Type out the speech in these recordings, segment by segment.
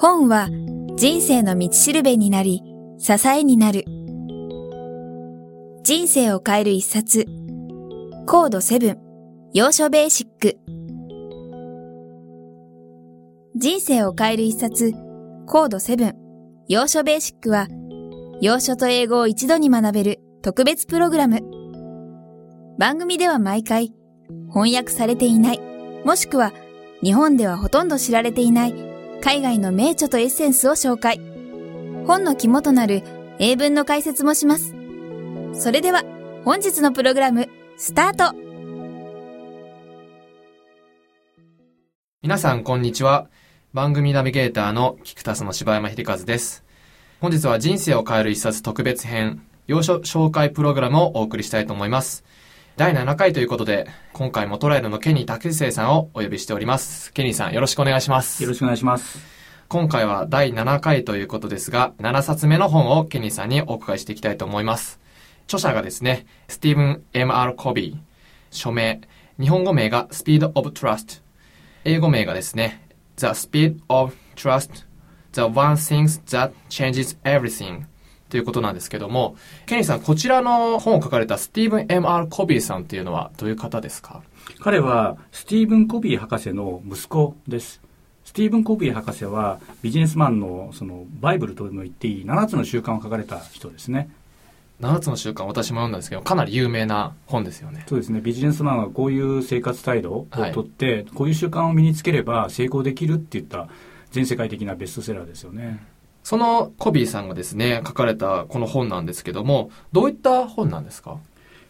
本は人生の道しるべになり、支えになる。人生を変える一冊。コード7、要所ベーシック。人生を変える一冊、コード7、要所ベーシックは、要所と英語を一度に学べる特別プログラム。番組では毎回、翻訳されていない、もしくは日本ではほとんど知られていない海外の名著とエッセンスを紹介。本の肝となる英文の解説もします。それでは、本日のプログラム、スタート皆さん、こんにちは。番組ナビゲーターのキクタスの柴山秀和です。本日は人生を変える一冊特別編、要所紹介プログラムをお送りしたいと思います。第7回ということで、今回もトライルのケニー竹生さんをお呼びしております。ケニーさん、よろしくお願いします。よろしくお願いします。今回は第7回ということですが、7冊目の本をケニーさんにお伺いしていきたいと思います。著者がですね、スティーブン・ M.R. コビー。署名。日本語名が Speed of Trust。英語名がですね、The Speed of Trust The One Thing That Changes Everything ということなんですけども、ケニーさん、こちらの本を書かれたスティーブン・ M.R. コビーさんっていうのはどういう方ですか？彼はスティーブン・コビー博士の息子です。スティーブン・コビー博士はビジネスマンのそのバイブルとでも言っていい7つの習慣を書かれた人ですね。7つの習慣私も読んだんですけどかなり有名な本ですよねそうですねビジネスマンはこういう生活態度をとって、はい、こういう習慣を身につければ成功できるっていった全世界的なベストセラーですよね。そのコビーさんがですね、書かれたこの本なんですけども、どういった本なんですか？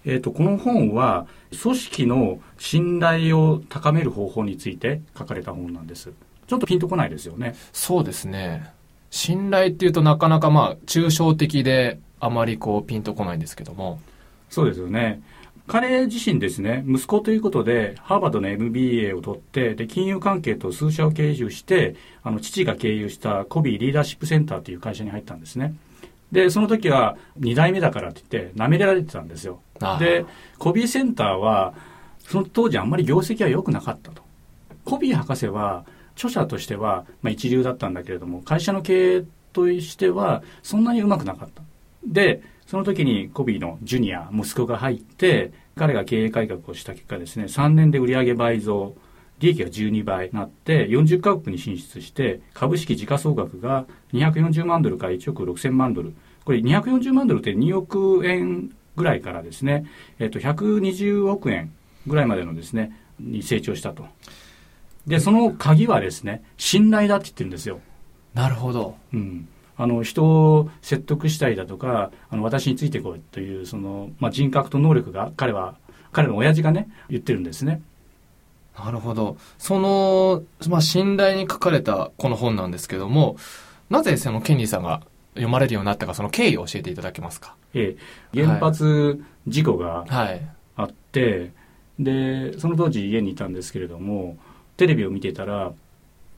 えっ、と、この本は、組織の信頼を高める方法について書かれた本なんです。ちょっとピンとこないですよね。そうですね。信頼っていうとなかなかまあ、抽象的で、あまりこう、ピンとこないんですけども。そうですよね。彼自身ですね、息子ということで、ハーバードの MBA を取って、で、金融関係と数社を経由して、あの、父が経由したコビーリーダーシップセンターという会社に入ったんですね。で、その時は、2代目だからって言って、舐められてたんですよ。で、コビーセンターは、その当時あんまり業績は良くなかったと。コビー博士は、著者としては、まあ、一流だったんだけれども、会社の経営としては、そんなにうまくなかった。で、その時にコビーのジュニア、息子が入って、彼が経営改革をした結果ですね、3年で売上倍増、利益が12倍になって、40カ国に進出して、株式時価総額が240万ドルから1億6000万ドル。これ240万ドルって2億円ぐらいからですね、えっと、120億円ぐらいまでのですね、に成長したと。で、その鍵はですね、信頼だって言ってるんですよ。なるほど。うん。あの人を説得したりだとかあの私についてこいというその、まあ、人格と能力が彼は彼の親父がね言ってるんですね。なるほど。その、まあ、信頼に書かれたこの本なんですけども、なぜそのケンリーさんが読まれるようになったか、その経緯を教えていただけますか？ええ、原発事故があって、はい、で、その当時家にいたんですけれども、テレビを見てたら、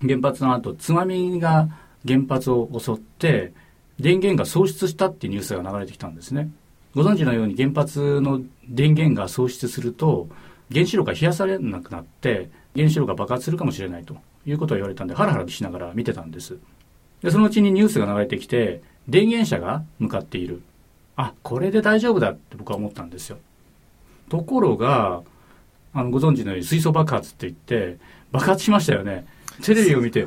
原発の後、津波が原発を襲って電源が喪失したっていうニュースが流れてきたんですね。ご存知のように原発の電源が喪失すると原子炉が冷やされなくなって原子炉が爆発するかもしれないということを言われたんでハラハラしながら見てたんです。で、そのうちにニュースが流れてきて電源車が向かっている。あ、これで大丈夫だって僕は思ったんですよ。ところが、あの、ご存知のように水素爆発って言って爆発しましたよね。テレビを見て、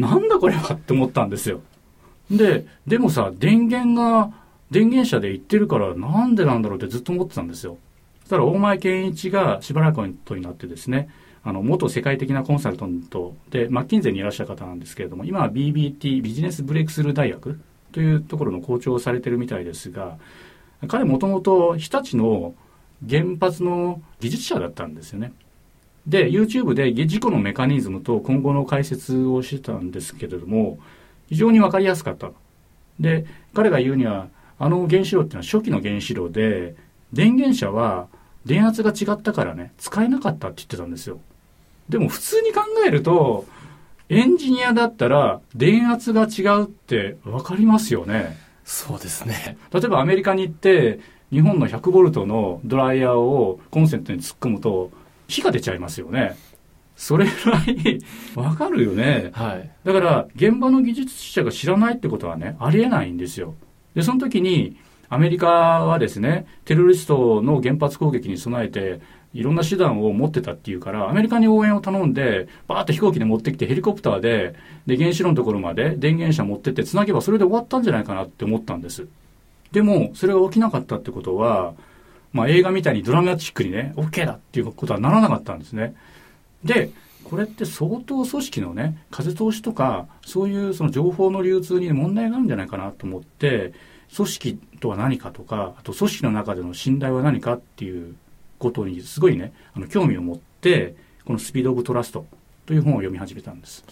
なんだこれはって思ったんですよ。で、でもさ、電源が、電源車で行ってるからなんでなんだろうってずっと思ってたんですよ。そしたら大前健一がしばらく後になってですね、あの、元世界的なコンサルタントで、マッキンゼにいらっしゃる方なんですけれども、今は BBT、ビジネスブレイクスルー大学というところの校長をされてるみたいですが、彼もともと日立の原発の技術者だったんですよね。で、YouTube で事故のメカニズムと今後の解説をしてたんですけれども、非常にわかりやすかった。で、彼が言うには、あの原子炉っていうのは初期の原子炉で、電源車は電圧が違ったからね、使えなかったって言ってたんですよ。でも普通に考えると、エンジニアだったら電圧が違うってわかりますよね。そうですね。例えばアメリカに行って、日本の100ボルトのドライヤーをコンセントに突っ込むと、火が出ちゃいますよね。それぐらい わかるよね。はい。だから、現場の技術者が知らないってことはね、ありえないんですよ。で、その時に、アメリカはですね、テロリストの原発攻撃に備えて、いろんな手段を持ってたっていうから、アメリカに応援を頼んで、バーッと飛行機で持ってきて、ヘリコプターで、で、原子炉のところまで電源車持ってって、つなげばそれで終わったんじゃないかなって思ったんです。でも、それが起きなかったってことは、まあ映画みたいにドラマチックにね、OK だっていうことはならなかったんですね。で、これって相当組織のね、風通しとか、そういうその情報の流通に問題があるんじゃないかなと思って、組織とは何かとか、あと組織の中での信頼は何かっていうことにすごいね、あの興味を持って、このスピード・オブ・トラストという本を読み始めたんです。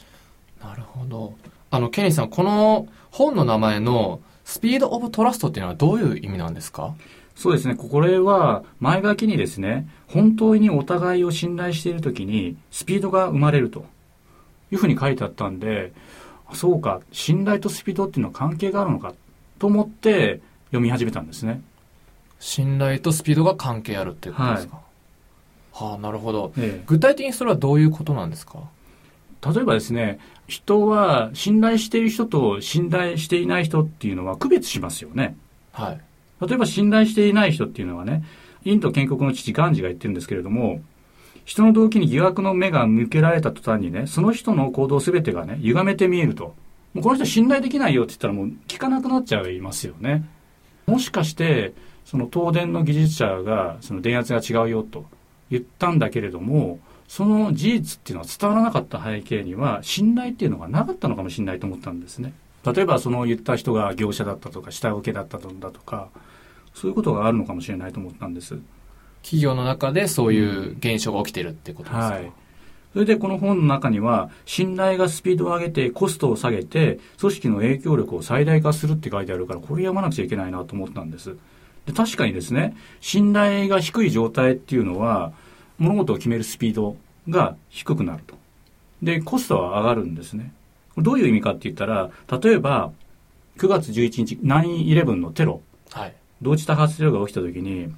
なるほど。あの、ケニーさん、この本の名前のスピード・オブ・トラストっていうのはどういう意味なんですか？そうですね。これは前書きにですね、本当にお互いを信頼しているときにスピードが生まれるというふうに書いてあったんで、そうか、信頼とスピードっていうのは関係があるのかと思って読み始めたんですね。信頼とスピードが関係あるっていうことですか？はい、はあ、なるほど、ええ、具体的にそれはどういうことなんですか？例えばですね、人は信頼している人と信頼していない人っていうのは区別しますよね。はい。例えば信頼していない人っていうのはね、インド建国の父ガンジが言ってるんですけれども、人の動機に疑惑の目が向けられた途端にね、その人の行動すべてがね、歪めて見えると。もうこの人信頼できないよって言ったらもう聞かなくなっちゃいますよね。もしかして、その東電の技術者が、その電圧が違うよと言ったんだけれども、その事実っていうのは伝わらなかった背景には、信頼っていうのがなかったのかもしれないと思ったんですね。例えばその言った人が業者だったとか、下請けだったとか、そういうことがあるのかもしれないと思ったんです。企業の中でそういう現象が起きてるってことですか、うん、はい。それでこの本の中には、信頼がスピードを上げて、コストを下げて、組織の影響力を最大化するって書いてあるから、これ読まなくちゃいけないなと思ったんです。で確かにですね、信頼が低い状態っていうのは、物事を決めるスピードが低くなると。で、コストは上がるんですね。どういう意味かって言ったら、例えば、9月11日、9-11のテロ。はい。同時多発テロが起きた時に、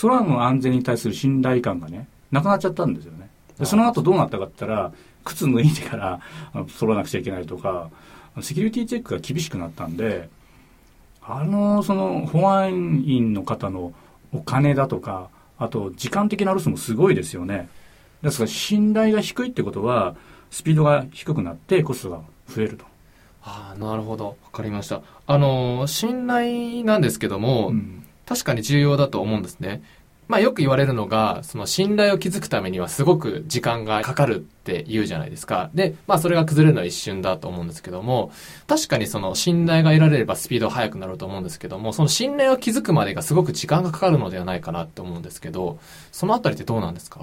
空の安全に対する信頼感がね、なくなっちゃったんですよね。でその後どうなったかって言ったら、靴脱いでから揃わなくちゃいけないとか、セキュリティチェックが厳しくなったんで、あの、その保安員の方のお金だとか、あと時間的なロスもすごいですよね。ですから信頼が低いってことは、スピードが低くなってコストが増えると。ああ、なるほど。わかりました。あの、信頼なんですけども、うん、確かに重要だと思うんですね。まあよく言われるのが、その信頼を築くためにはすごく時間がかかるって言うじゃないですか。で、まあそれが崩れるのは一瞬だと思うんですけども、確かにその信頼が得られればスピードは速くなると思うんですけども、その信頼を築くまでがすごく時間がかかるのではないかなって思うんですけど、そのあたりってどうなんですか？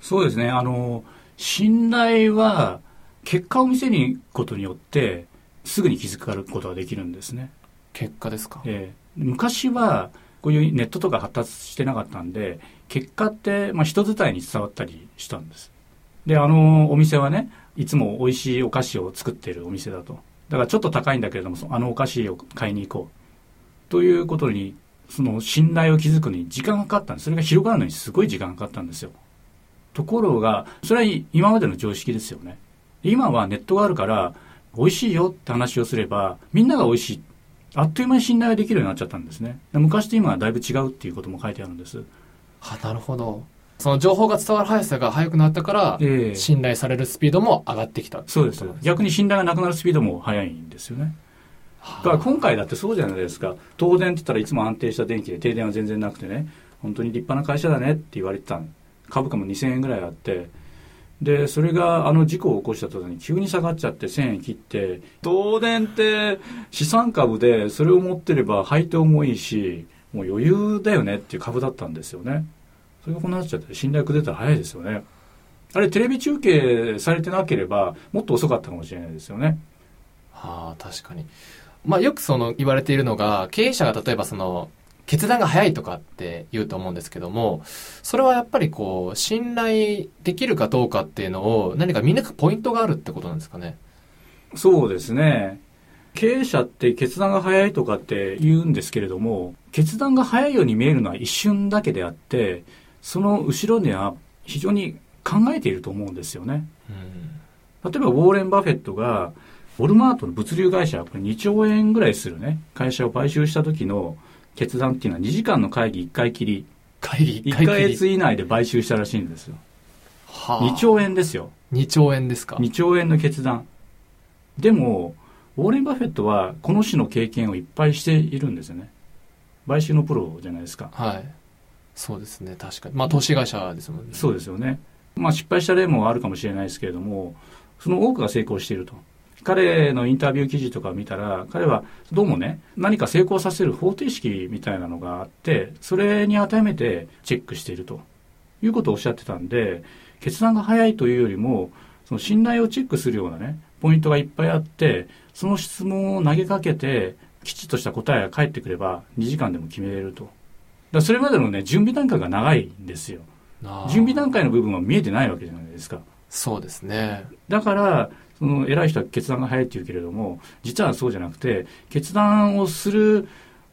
そうですね。あの、信頼は結果を見せることによって、すぐに気づかることができるんですね。結果ですか、えー、昔はこういうネットとか発達してなかったんで結果って、まあ、人伝いに伝わったりしたんです。であのお店はねいつも美味しいお菓子を作っているお店だと。だからちょっと高いんだけれどもあのお菓子を買いに行こう。ということにその信頼を築くのに時間がかかったんです。それが広がるのにすごい時間がかかったんですよ。ところがそれは今までの常識ですよね今はネットがあるから美味しいよって話をすればみんなが美味しいあっという間に信頼ができるようになっちゃったんですね。昔と今はだいぶ違うっていうことも書いてあるんです。はなるほど。その情報が伝わる速さが速くなったから、えー、信頼されるスピードも上がってきたそうです。逆に信頼がなくなるスピードも速いんですよね。だから今回だってそうじゃないですか。東電って言ったらいつも安定した電気で停電は全然なくてね、本当に立派な会社だねって言われてた株価も2000円ぐらいあって、で、それがあの事故を起こした途端に急に下がっちゃって1000円切って、東電って資産株でそれを持ってれば配当もいいし、もう余裕だよねっていう株だったんですよね。それがこうなっちゃって信頼崩れたら早いですよね。あれテレビ中継されてなければもっと遅かったかもしれないですよね。はあ、確かに。まあよくその言われているのが、経営者が例えばその決断が早いとかって言うと思うんですけども、それはやっぱりこう、信頼できるかどうかっていうのを何か見抜くポイントがあるってことなんですかね？そうですね。経営者って決断が早いとかって言うんですけれども、決断が早いように見えるのは一瞬だけであって、その後ろには非常に考えていると思うんですよね。例えばウォーレン・バフェットがウォルマートの物流会社これ2兆円ぐらいするね会社を買収した時の決断っていうのは2時間の会議1回きり会議1ヶ月以内で買収したらしいんですよ。はあ、2兆円ですよ。2兆円ですか ?2 兆円の決断。でも、ウォーレン・バフェットはこの種の経験をいっぱいしているんですよね。買収のプロじゃないですか。はい。そうですね、確かに。まあ、投資会社ですもんね。そうですよね。まあ、失敗した例もあるかもしれないですけれども、その多くが成功していると。彼のインタビュー記事とかを見たら、彼はどうもね、何か成功させる方程式みたいなのがあって、それに当てはめてチェックしているということをおっしゃってたんで、決断が早いというよりも、その信頼をチェックするようなね、ポイントがいっぱいあって、その質問を投げかけて、きちっとした答えが返ってくれば、2時間でも決めれると。だそれまでのね、準備段階が長いんですよ。準備段階の部分は見えてないわけじゃないですか。そうですね。だから、その偉い人は決断が早いって言うけれども、実はそうじゃなくて、決断をする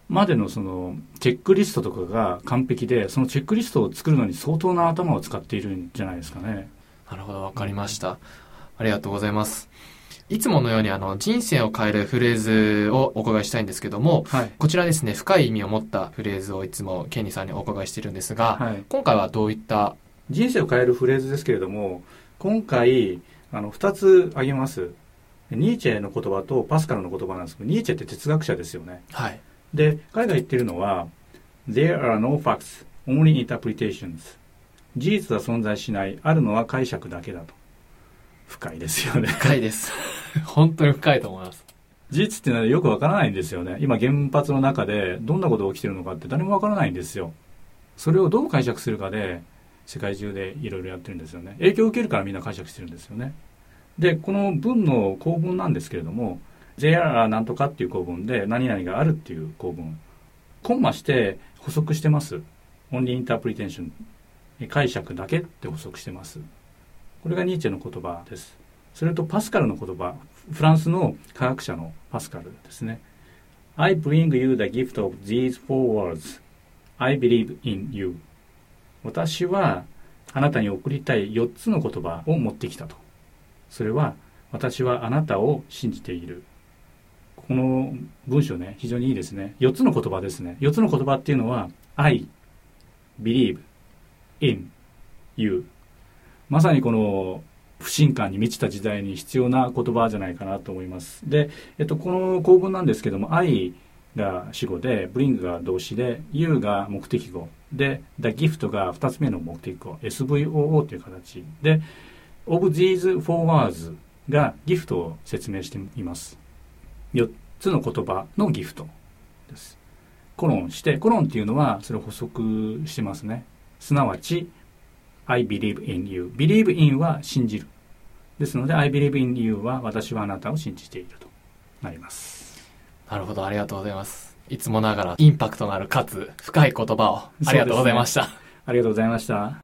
までのそのチェックリストとかが完璧で、そのチェックリストを作るのに相当な頭を使っているんじゃないですかね。なるほど、わかりました。ありがとうございます。いつものようにあの人生を変えるフレーズをお伺いしたいんですけども、はい、こちらですね、深い意味を持ったフレーズをいつもケンニさんにお伺いしているんですが、はい、今回はどういった？人生を変えるフレーズですけれども、今回、あの、二つ挙げます。ニーチェの言葉とパスカルの言葉なんですけど、ニーチェって哲学者ですよね。はい。で、彼が言ってるのは、There are no facts, only interpretations. 事実は存在しない、あるのは解釈だけだと。深いですよね。深いです。本当に深いと思います。事実っていうのはよくわからないんですよね。今原発の中でどんなことが起きてるのかって誰もわからないんですよ。それをどう解釈するかで世界中でいろいろやってるんですよね。影響を受けるからみんな解釈してるんですよね。で、この文の構文なんですけれども、JR なんとかっていう構文で何々があるっていう構文。コンマして補足してます。only interpretation。解釈だけって補足してます。これがニーチェの言葉です。それとパスカルの言葉、フランスの科学者のパスカルですね。I bring you the gift of these four words. I believe in you. 私はあなたに送りたい4つの言葉を持ってきたと。それは、私はあなたを信じている。この文章ね、非常にいいですね。4つの言葉ですね。4つの言葉っていうのは、I, believe, in, you まさにこの不信感に満ちた時代に必要な言葉じゃないかなと思います。で、えっと、この構文なんですけども、愛が主語で、bring が動詞で、you が目的語で、the gift が2つ目の目的語、SVOO という形で、of these four words がギフトを説明しています。4つの言葉のギフトです。コロンして、コロンっていうのはそれを補足してますね。すなわち、I believe in you. believe in は信じる。ですので、I believe in you は私はあなたを信じているとなります。なるほど、ありがとうございます。いつもながらインパクトのあるかつ深い言葉をありがとうございました。ね、ありがとうございました。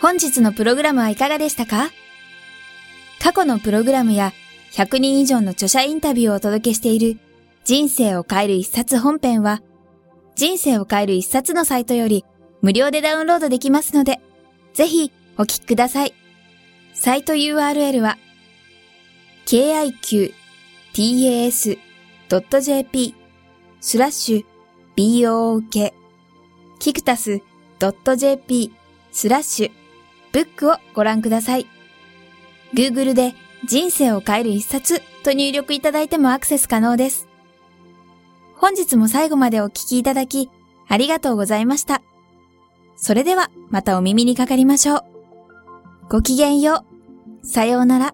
本日のプログラムはいかがでしたか？過去のプログラムや100人以上の著者インタビューをお届けしている人生を変える一冊本編は、人生を変える一冊のサイトより無料でダウンロードできますので、ぜひお聞きください。サイト URL は、kiqtas.jp スラッシュ book キクタス .jp スラッシュブックをご覧ください。Google で人生を変える一冊と入力いただいてもアクセス可能です。本日も最後までお聞きいただき、ありがとうございました。それではまたお耳にかかりましょう。ごきげんよう。さようなら。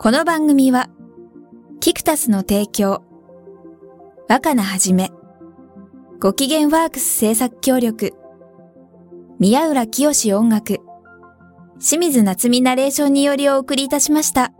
この番組は、キクタスの提供、若菜はじめ、ご機嫌ワークス制作協力、宮浦清志音楽、清水夏美ナレーションによりお送りいたしました。